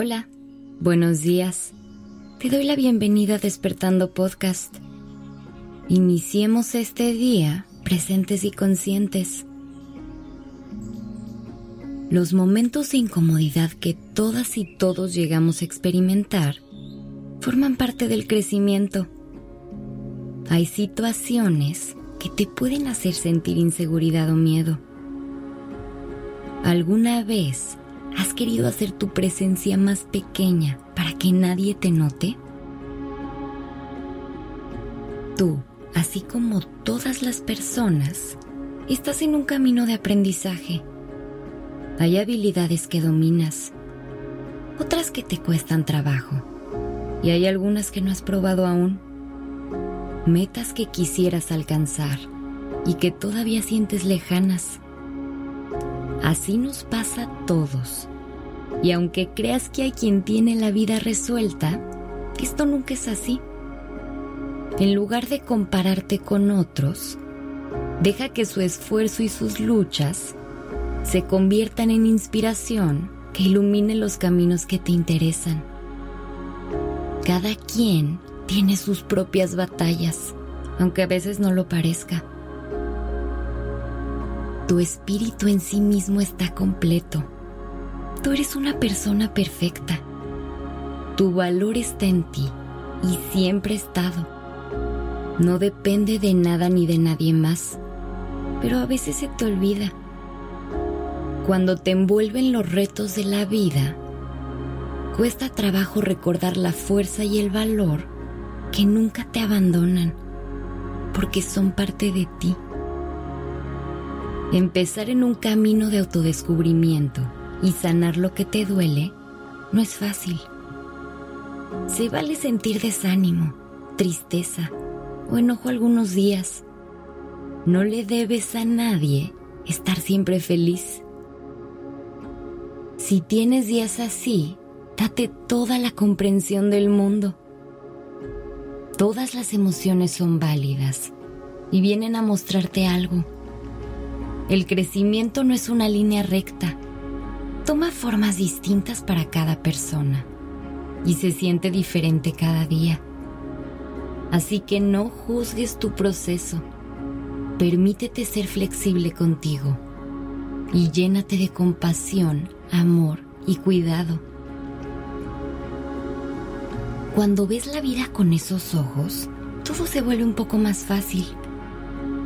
Hola, buenos días. Te doy la bienvenida a Despertando Podcast. Iniciemos este día presentes y conscientes. Los momentos de incomodidad que todas y todos llegamos a experimentar forman parte del crecimiento. Hay situaciones que te pueden hacer sentir inseguridad o miedo. ¿Alguna vez has querido hacer tu presencia más pequeña para que nadie te note? Tú, así como todas las personas, estás en un camino de aprendizaje. Hay habilidades que dominas, otras que te cuestan trabajo y hay algunas que no has probado aún. Metas que quisieras alcanzar y que todavía sientes lejanas. Así nos pasa a todos. Y aunque creas que hay quien tiene la vida resuelta, esto nunca es así. En lugar de compararte con otros, deja que su esfuerzo y sus luchas se conviertan en inspiración que ilumine los caminos que te interesan. Cada quien tiene sus propias batallas, aunque a veces no lo parezca. Tu espíritu en sí mismo está completo. Tú eres una persona perfecta. Tu valor está en ti y siempre ha estado. No depende de nada ni de nadie más, pero a veces se te olvida. Cuando te envuelven los retos de la vida, cuesta trabajo recordar la fuerza y el valor que nunca te abandonan, porque son parte de ti. Empezar en un camino de autodescubrimiento y sanar lo que te duele no es fácil. Se vale sentir desánimo, tristeza o enojo algunos días. No le debes a nadie estar siempre feliz. Si tienes días así, Date toda la comprensión del mundo. Todas las emociones son válidas y vienen a mostrarte algo. El crecimiento no es una línea recta. Toma formas distintas para cada persona y se siente diferente cada día. Así que no juzgues tu proceso. Permítete ser flexible contigo y llénate de compasión, amor y cuidado. Cuando ves la vida con esos ojos, todo se vuelve un poco más fácil.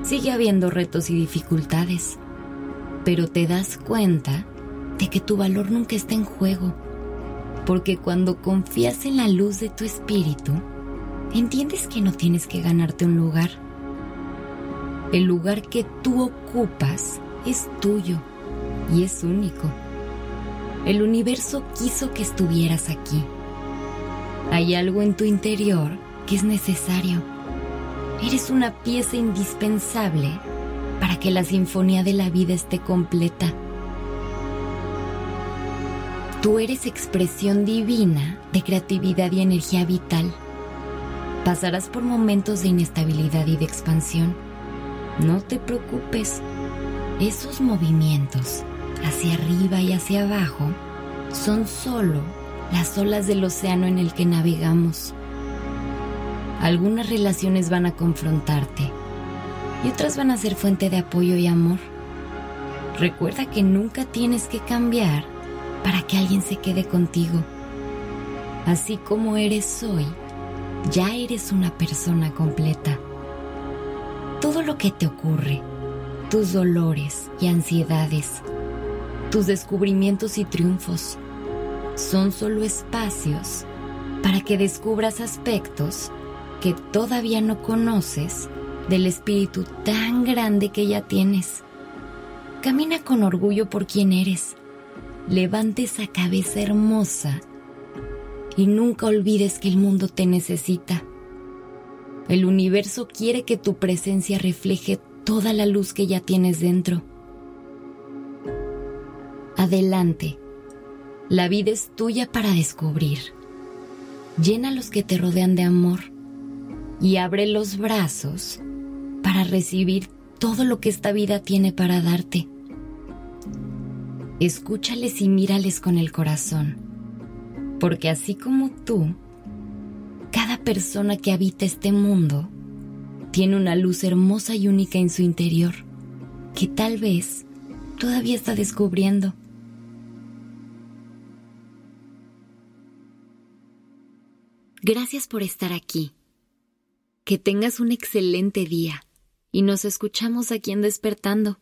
Sigue habiendo retos y dificultades, pero te das cuenta de que tu valor nunca está en juego, porque cuando confías en la luz de tu espíritu, entiendes que no tienes que ganarte un lugar. El lugar que tú ocupas es tuyo y es único. El universo quiso que estuvieras aquí hay algo en tu interior que es necesario. Eres una pieza indispensable para que la sinfonía de la vida esté completa. Tú eres expresión divina de creatividad y energía vital. Pasarás por momentos de inestabilidad y de expansión. No te preocupes. Esos movimientos hacia arriba y hacia abajo son solo las olas del océano en el que navegamos. Algunas relaciones van a confrontarte y otras van a ser fuente de apoyo y amor. Recuerda que nunca tienes que cambiar para que alguien se quede contigo. Así como eres hoy, ya eres una persona completa. Todo lo que te ocurre, tus dolores y ansiedades, tus descubrimientos y triunfos, son solo espacios para que descubras aspectos que todavía no conoces del espíritu tan grande que ya tienes. Camina con orgullo por quien eres. Levante esa cabeza hermosa y nunca olvides que el mundo te necesita. El universo quiere que tu presencia refleje toda la luz que ya tienes dentro. Adelante la vida es tuya para descubrir. Llena los que te rodean de amor y abre los brazos para recibir todo lo que esta vida tiene para darte. Escúchales y mírales con el corazón Porque así como tú, cada persona que habita este mundo tiene una luz hermosa y única en su interior, que tal vez todavía está descubriendo. Gracias por estar aquí. Que tengas un excelente día y nos escuchamos aquí en Despertando.